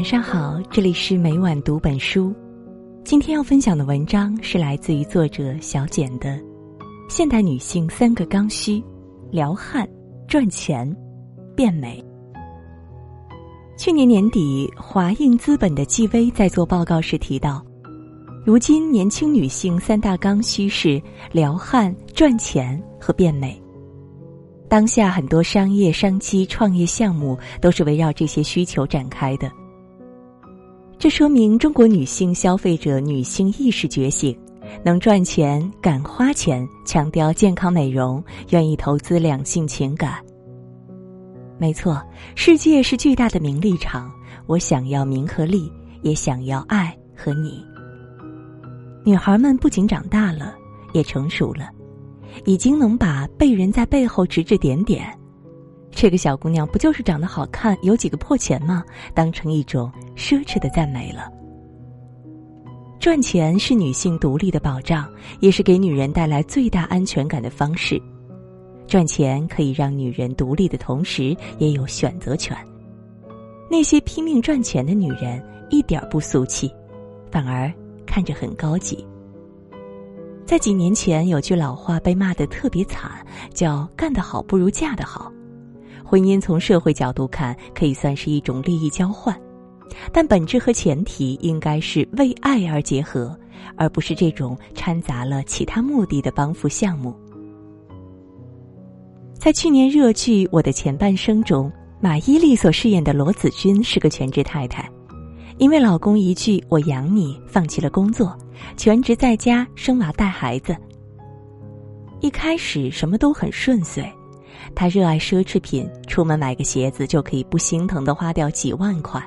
晚上好，这里是每晚读本书。今天要分享的文章是来自于作者小简的《现代女性三个刚需：撩汉、赚钱、变美》。去年年底，华映资本的纪薇在做报告时提到，如今年轻女性三大刚需是撩汉、赚钱和变美。当下很多商业商机、创业项目都是围绕这些需求展开的。这说明中国女性消费者女性意识觉醒，能赚钱、敢花钱，强调健康美容，愿意投资两性情感。没错，世界是巨大的名利场，我想要名和利，也想要爱和你。女孩们不仅长大了，也成熟了。已经能把被人在背后指指点点，这个小姑娘不就是长得好看、有几个破钱吗？当成一种奢侈的赞美了。赚钱是女性独立的保障，也是给女人带来最大安全感的方式。赚钱可以让女人独立的同时，也有选择权。那些拼命赚钱的女人一点不俗气，反而看着很高级。在几年前，有句老话被骂得特别惨，叫“干得好不如嫁得好”。婚姻从社会角度看，可以算是一种利益交换，但本质和前提应该是为爱而结合，而不是这种掺杂了其他目的的帮扶项目。在去年热剧《我的前半生》中，马伊琍所饰演的罗子君是个全职太太。因为老公一句“我养你”，放弃了工作，全职在家生娃带孩子。一开始什么都很顺遂，她热爱奢侈品，出门买个鞋子就可以不心疼的花掉几万块。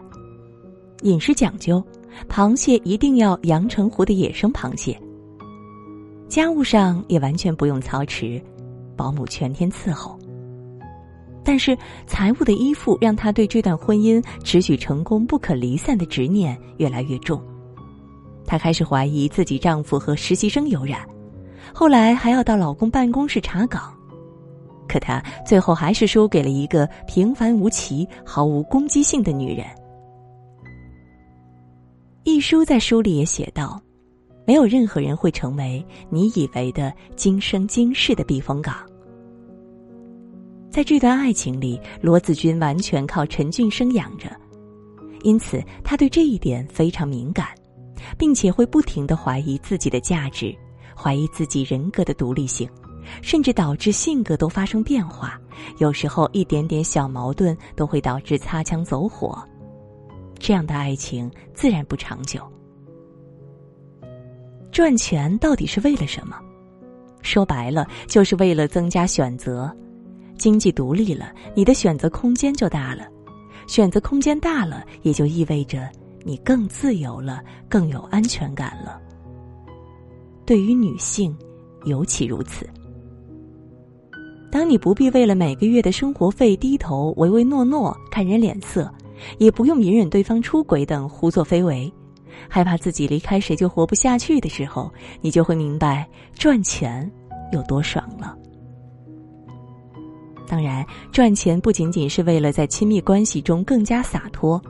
饮食讲究，螃蟹一定要阳澄湖的野生螃蟹。家务上也完全不用操持，保姆全天伺候。但是财务的依附让她对这段婚姻持续成功不可离散的执念越来越重，她开始怀疑自己丈夫和实习生有染，后来还要到老公办公室查岗，可他最后还是输给了一个平凡无奇、毫无攻击性的女人。一书在书里也写道：“没有任何人会成为你以为的今生今世的避风港。”在这段爱情里，罗子君完全靠陈俊生养着，因此他对这一点非常敏感，并且会不停的怀疑自己的价值，怀疑自己人格的独立性，甚至导致性格都发生变化。有时候一点点小矛盾都会导致擦枪走火，这样的爱情自然不长久。赚钱到底是为了什么？说白了，就是为了增加选择。经济独立了，你的选择空间就大了，选择空间大了，也就意味着你更自由了，更有安全感了。对于女性，尤其如此。当你不必为了每个月的生活费低头唯唯诺诺、看人脸色，也不用隐忍对方出轨等胡作非为，害怕自己离开谁就活不下去的时候，你就会明白赚钱有多爽了。当然，赚钱不仅仅是为了在亲密关系中更加洒脱，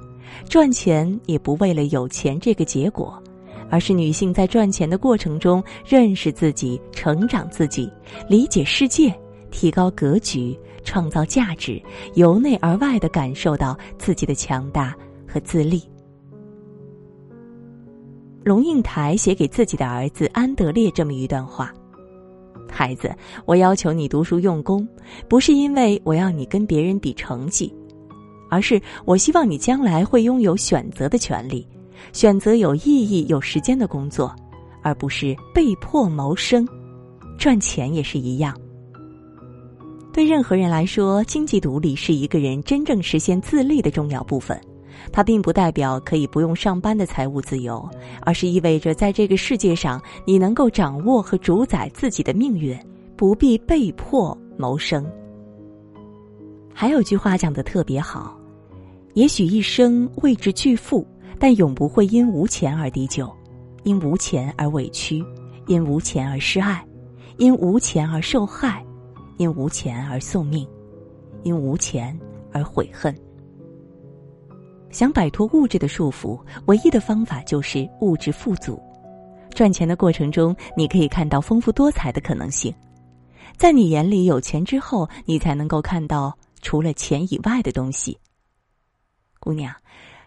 赚钱也不为了有钱这个结果，而是女性在赚钱的过程中认识自己、成长自己、理解世界、提高格局、创造价值，由内而外的感受到自己的强大和自立。龙应台写给自己的儿子安德烈这么一段话。孩子，我要求你读书用功，不是因为我要你跟别人比成绩，而是我希望你将来会拥有选择的权利，选择有意义、有时间的工作，而不是被迫谋生。赚钱也是一样。对任何人来说，经济独立是一个人真正实现自立的重要部分。它并不代表可以不用上班的财务自由，而是意味着在这个世界上，你能够掌握和主宰自己的命运，不必被迫谋生。还有句话讲的特别好：，也许一生为之巨富，但永不会因无钱而低就，因无钱而委屈，因无钱而失爱，因无钱而受害，因无钱而送命，因无钱而悔恨。想摆脱物质的束缚，唯一的方法就是物质富足。赚钱的过程中，你可以看到丰富多彩的可能性。在你眼里有钱之后，你才能够看到除了钱以外的东西。姑娘，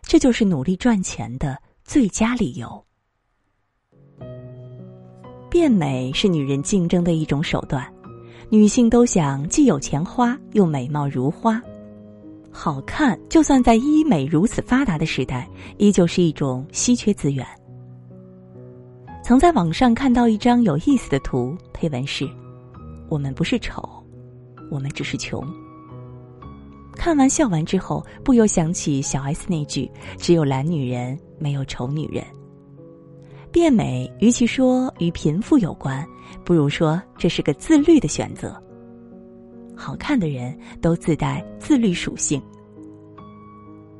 这就是努力赚钱的最佳理由。变美是女人竞争的一种手段，女性都想既有钱花又美貌如花。好看，就算在医美如此发达的时代，依旧是一种稀缺资源。曾在网上看到一张有意思的图，配文是。我们不是丑，我们只是穷。看完笑完之后，不由想起小 S 那句：“只有懒女人，没有丑女人。”变美，与其说与贫富有关，不如说这是个自律的选择。好看的人都自带自律属性，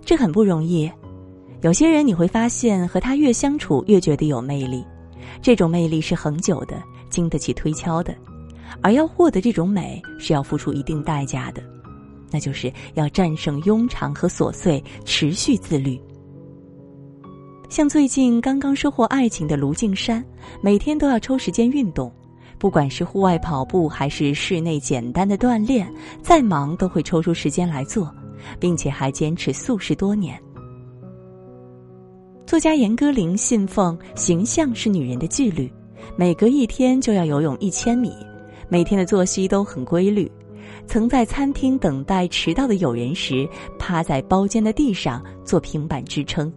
这很不容易。有些人你会发现，和他越相处越觉得有魅力，这种魅力是恒久的，经得起推敲的。而要获得这种美，是要付出一定代价的，那就是要战胜庸常和琐碎，持续自律。像最近刚刚收获爱情的卢靖姗，每天都要抽时间运动，不管是户外跑步还是室内简单的锻炼，再忙都会抽出时间来做，并且还坚持素食多年。作家严歌苓信奉形象是女人的纪律，每隔一天就要游泳一千米。每天的作息都很规律，曾在餐厅等待迟到的友人时，趴在包间的地上做平板支撑。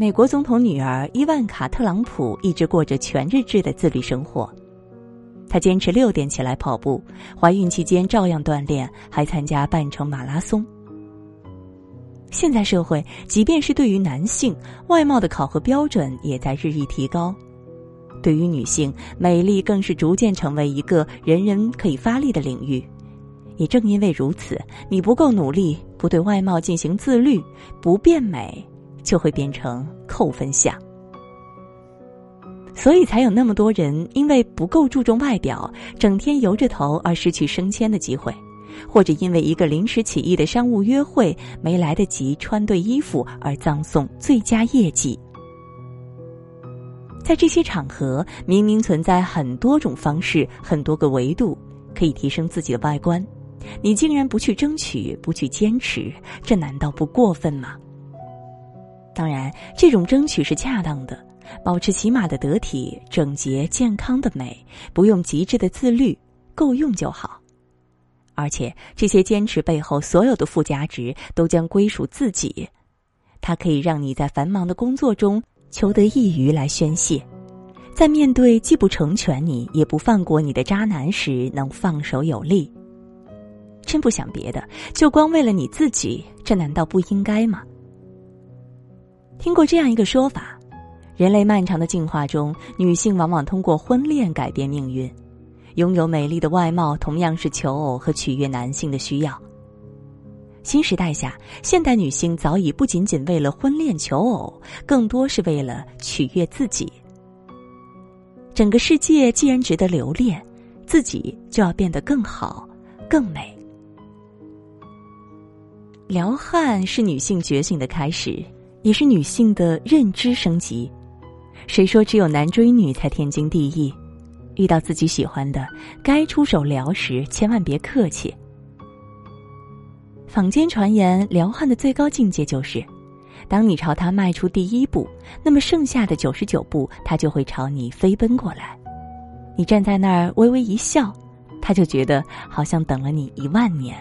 美国总统女儿伊万卡·特朗普一直过着全日制的自律生活，她坚持六点起来跑步，怀孕期间照样锻炼，还参加半程马拉松。现在社会，即便是对于男性，外貌的考核标准也在日益提高。对于女性，美丽更是逐渐成为一个人人可以发力的领域。也正因为如此，你不够努力，不对外貌进行自律，不变美，就会变成扣分项。所以才有那么多人因为不够注重外表，整天油着头而失去升迁的机会，或者因为一个临时起意的商务约会没来得及穿对衣服而葬送最佳业绩。在这些场合，明明存在很多种方式、很多个维度可以提升自己的外观，你竟然不去争取、不去坚持，这难道不过分吗？当然，这种争取是恰当的，保持起码的得体、整洁、健康的美，不用极致的自律，够用就好。而且，这些坚持背后所有的附加值都将归属自己，它可以让你在繁忙的工作中。求得一隅来宣泄，在面对既不成全你也不放过你的渣男时，能放手有力。真不想别的，就光为了你自己，这难道不应该吗？听过这样一个说法：人类漫长的进化中，女性往往通过婚恋改变命运。拥有美丽的外貌，同样是求偶和取悦男性的需要。新时代下，现代女性早已不仅仅为了婚恋求偶，更多是为了取悦自己。整个世界既然值得留恋，自己就要变得更好、更美。撩汉是女性觉醒的开始，也是女性的认知升级。谁说只有男追女才天经地义？遇到自己喜欢的，该出手撩时，千万别客气。坊间传言，撩汉的最高境界就是，当你朝他迈出第一步，那么剩下的九十九步，他就会朝你飞奔过来。你站在那儿微微一笑，他就觉得好像等了你一万年。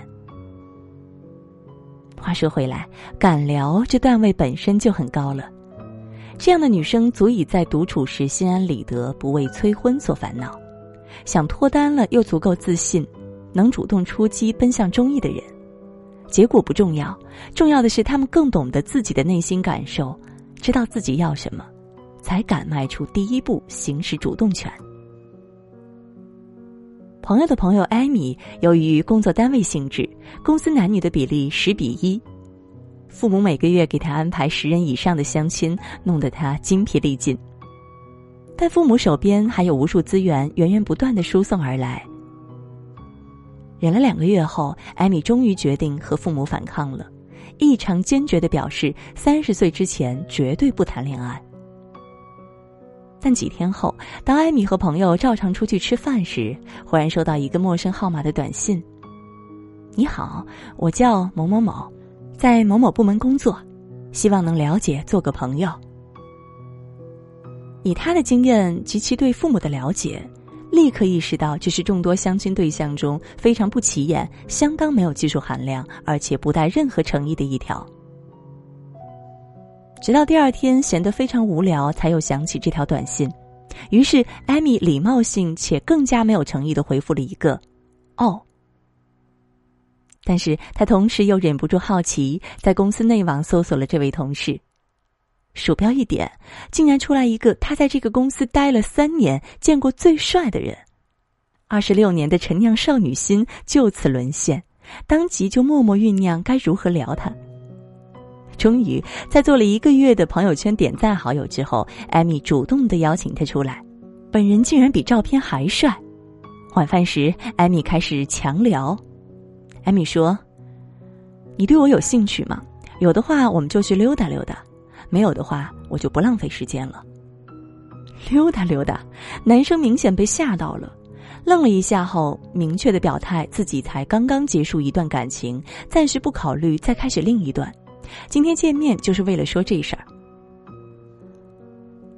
话说回来，敢聊这段位本身就很高了，这样的女生足以在独处时心安理得，不为催婚所烦恼。想脱单了又足够自信，能主动出击奔向中意的人。结果不重要，重要的是他们更懂得自己的内心感受，知道自己要什么，才敢迈出第一步，行使主动权。朋友的朋友艾米，由于工作单位性质，公司男女的比例十比一，父母每个月给他安排十人以上的相亲，弄得他精疲力尽。但父母手边还有无数资源源源不断的输送而来。忍了两个月后，艾米终于决定和父母反抗了，异常坚决的表示，三十岁之前绝对不谈恋爱。但几天后，当艾米和朋友照常出去吃饭时，忽然收到一个陌生号码的短信：“你好，我叫某某某，在某某部门工作，希望能了解，做个朋友。”以他的经验及其对父母的了解，立刻意识到这是众多相亲对象中非常不起眼、相当没有技术含量，而且不带任何诚意的一条。直到第二天闲得非常无聊，才又想起这条短信，于是艾米礼貌性且更加没有诚意的回复了一个“哦”。但是他同时又忍不住好奇，在公司内网搜索了这位同事，鼠标一点，竟然出来一个他在这个公司待了三年、见过最帅的人，二十六年的陈酿少女心就此沦陷，当即就默默酝酿该如何聊他。终于，在做了一个月的朋友圈点赞好友之后，艾米主动的邀请他出来，本人竟然比照片还帅。晚饭时，艾米开始强聊。艾米说：“你对我有兴趣吗？有的话，我们就去溜达溜达；没有的话，我就不浪费时间了。”溜达溜达，男生明显被吓到了，愣了一下后，明确的表态自己才刚刚结束一段感情，暂时不考虑再开始另一段。今天见面就是为了说这事儿。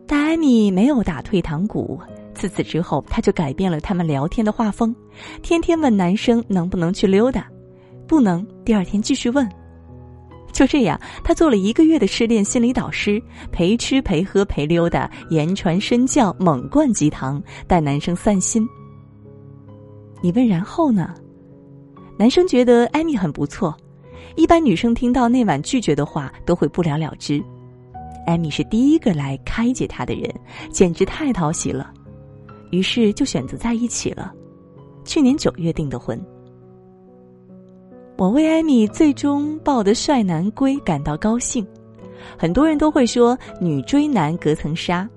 但艾米没有打退堂鼓，自此之后，他就改变了他们聊天的画风，天天问男生能不能去溜达，不能，第二天继续问。就这样，他做了一个月的失恋心理导师，陪吃陪喝陪溜达，言传身教，猛灌鸡汤，带男生散心。你问然后呢？男生觉得艾米很不错。一般女生听到那晚拒绝的话，都会不了了之。艾米是第一个来开解他的人，简直太讨喜了，于是就选择在一起了。去年九月订的婚。我为艾米最终抱得帅男归感到高兴。很多人都会说女追男隔层纱，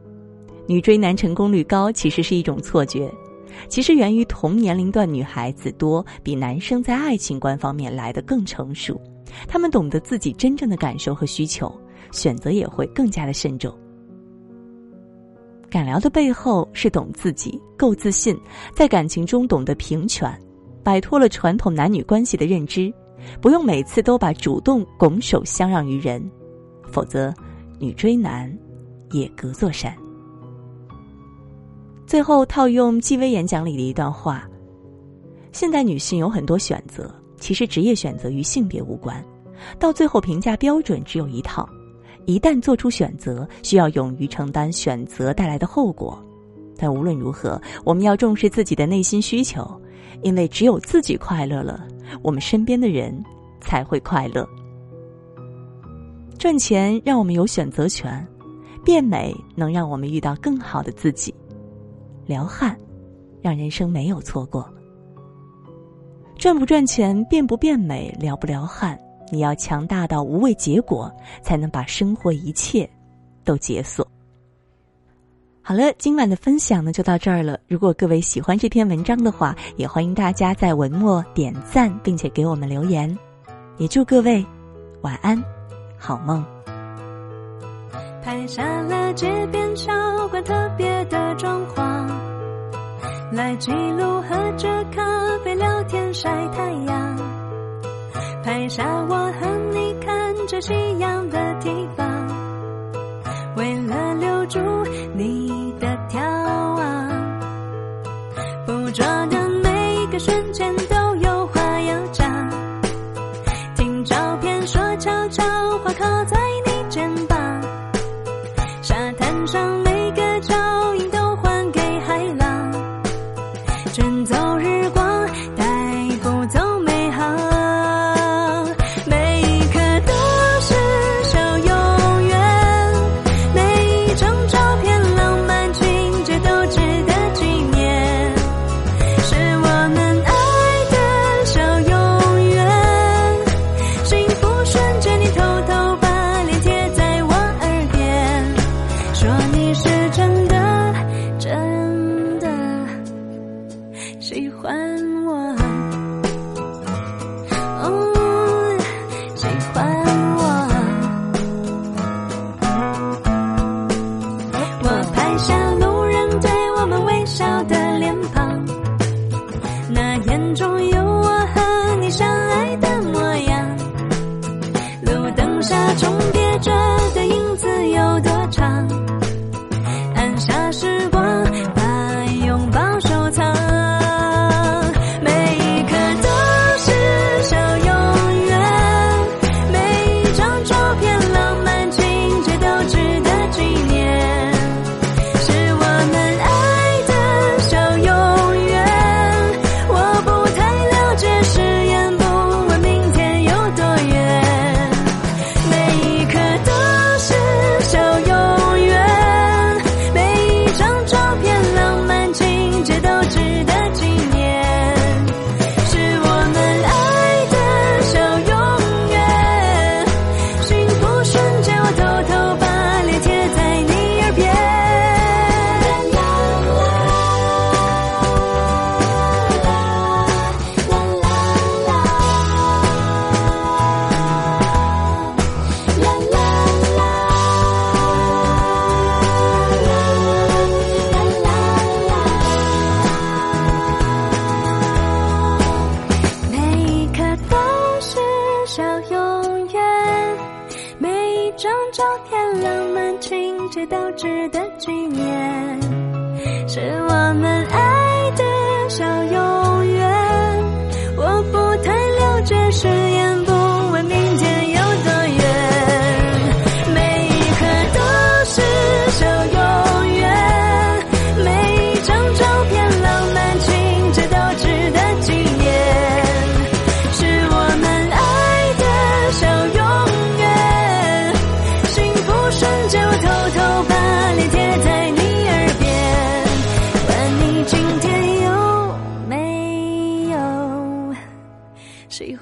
女追男成功率高其实是一种错觉，其实源于同年龄段女孩子多，比男生在爱情观方面来得更成熟。他们懂得自己真正的感受和需求，选择也会更加的慎重。敢聊的背后是懂自己，够自信，在感情中懂得平权，摆脱了传统男女关系的认知，不用每次都把主动拱手相让于人，否则女追男也隔座山。最后套用纪薇演讲里的一段话：现代女性有很多选择。其实职业选择与性别无关，到最后评价标准只有一套。一旦做出选择，需要勇于承担选择带来的后果。但无论如何，我们要重视自己的内心需求，因为只有自己快乐了，我们身边的人才会快乐。赚钱让我们有选择权，变美能让我们遇到更好的自己，撩汉让人生没有错过。赚不赚钱，变不变美，撩不撩汉，你要强大到无畏结果，才能把生活一切都解锁。好了，今晚的分享呢就到这儿了。如果各位喜欢这篇文章的话，也欢迎大家在文末点赞，并且给我们留言。也祝各位晚安，好梦。拍下了街边小馆特别的装潢，来记录喝着咖啡聊天。晒太阳，拍下我和你看着夕阳的地方。为了喜欢我。我们情节都值得纪念，是我们爱的小游。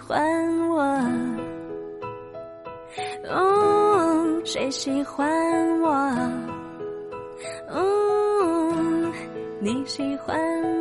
喜欢我，哦，谁喜欢我？哦，你喜欢我。